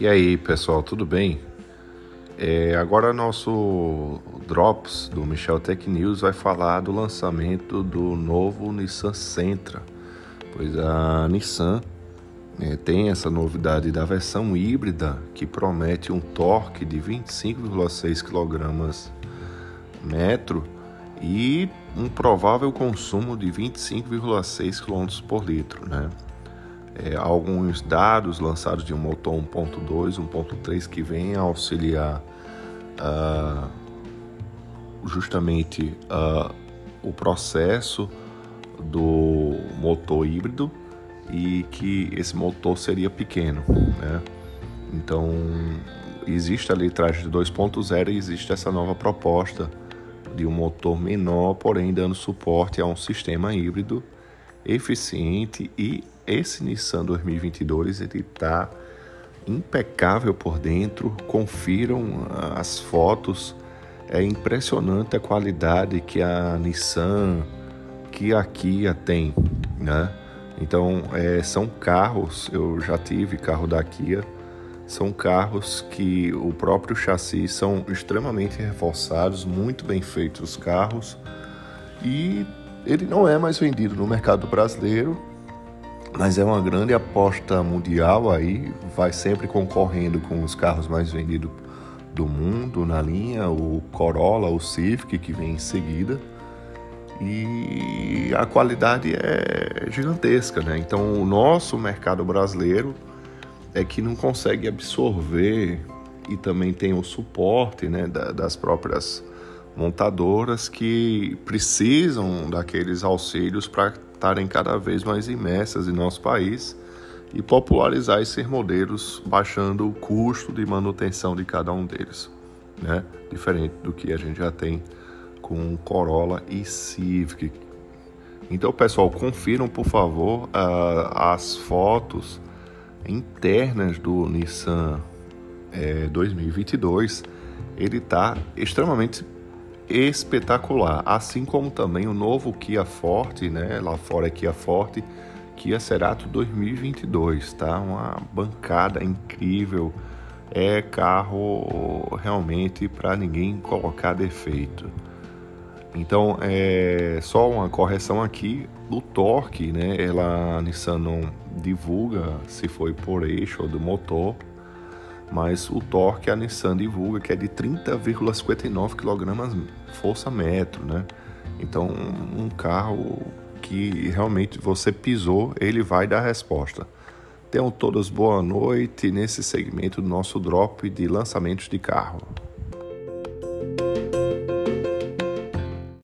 E aí, pessoal, tudo bem? É, agora nosso Drops do Michel Tech News vai falar do lançamento do novo Nissan Sentra, pois a Nissan é, tem essa novidade da versão híbrida que promete um torque de 25,6 kg metro e um provável consumo de 25,6 km por litro, né? É, alguns dados lançados de um motor 1.2, 1.3 que vem auxiliar uh, justamente uh, o processo do motor híbrido e que esse motor seria pequeno, né? Então existe a litragem de 2.0 e existe essa nova proposta de um motor menor, porém dando suporte a um sistema híbrido eficiente e esse Nissan 2022 ele está impecável por dentro. Confiram as fotos. É impressionante a qualidade que a Nissan, que a Kia tem, né? Então, é, são carros, eu já tive carro da Kia, são carros que o próprio chassi são extremamente reforçados, muito bem feitos os carros, e ele não é mais vendido no mercado brasileiro, mas é uma grande aposta mundial aí, vai sempre concorrendo com os carros mais vendidos do mundo na linha, o Corolla, o Civic que vem em seguida. E a qualidade é gigantesca, né? Então o nosso mercado brasileiro é que não consegue absorver e também tem o suporte né, das próprias montadoras que precisam daqueles auxílios para estarem cada vez mais imersas em nosso país e popularizar esses modelos, baixando o custo de manutenção de cada um deles, né? Diferente do que a gente já tem com Corolla e Civic. Então, pessoal, confiram por favor as fotos internas do Nissan é, 2022. Ele está extremamente espetacular, assim como também o novo Kia Forte, né? Lá fora é Kia Forte, Kia Cerato 2022, tá? Uma bancada incrível, é carro realmente para ninguém colocar defeito. Então, é só uma correção aqui, o torque, né? Ela a Nissan não divulga se foi por eixo ou do motor, mas o torque a Nissan divulga que é de 30,59 kg força metro, né? Então, um carro que realmente você pisou, ele vai dar resposta. Tenham todos boa noite nesse segmento do nosso drop de lançamentos de carro.